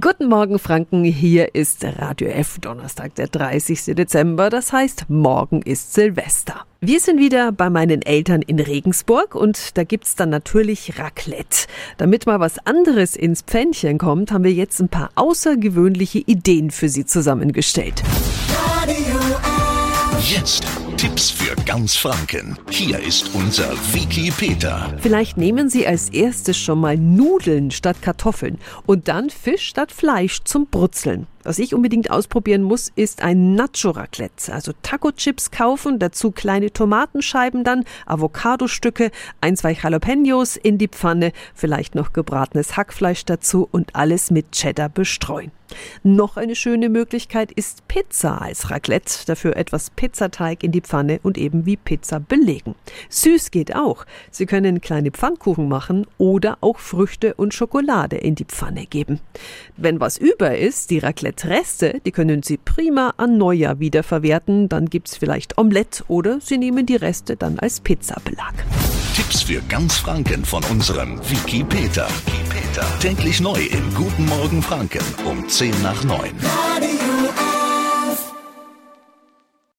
Guten Morgen, Franken. Hier ist Radio F, Donnerstag, der 30. Dezember. Das heißt, morgen ist Silvester. Wir sind wieder bei meinen Eltern in Regensburg und da gibt's dann natürlich Raclette. Damit mal was anderes ins Pfännchen kommt, haben wir jetzt ein paar außergewöhnliche Ideen für Sie zusammengestellt. Radio F. Jetzt Tipps für ganz Franken. Hier ist unser Wiki Peter. Vielleicht nehmen Sie als erstes schon mal Nudeln statt Kartoffeln und dann Fisch statt Fleisch zum Brutzeln. Was ich unbedingt ausprobieren muss, ist ein Nacho-Raclette. Also Taco-Chips kaufen, dazu kleine Tomatenscheiben dann, Avocadostücke, ein, zwei Jalapenos in die Pfanne, vielleicht noch gebratenes Hackfleisch dazu und alles mit Cheddar bestreuen. Noch eine schöne Möglichkeit ist Pizza als Raclette. Dafür etwas Pizzateig in die Pfanne und eben wie Pizza belegen. Süß geht auch. Sie können kleine Pfannkuchen machen oder auch Früchte und Schokolade in die Pfanne geben. Wenn was über ist, die Raclette-Reste, die können Sie prima an Neujahr wiederverwerten. Dann gibt's vielleicht Omelette oder Sie nehmen die Reste dann als Pizzabelag. Tipps für ganz Franken von unserem Wiki Peter. Wiki Peter. Täglich neu im Guten Morgen Franken um 10 nach 9.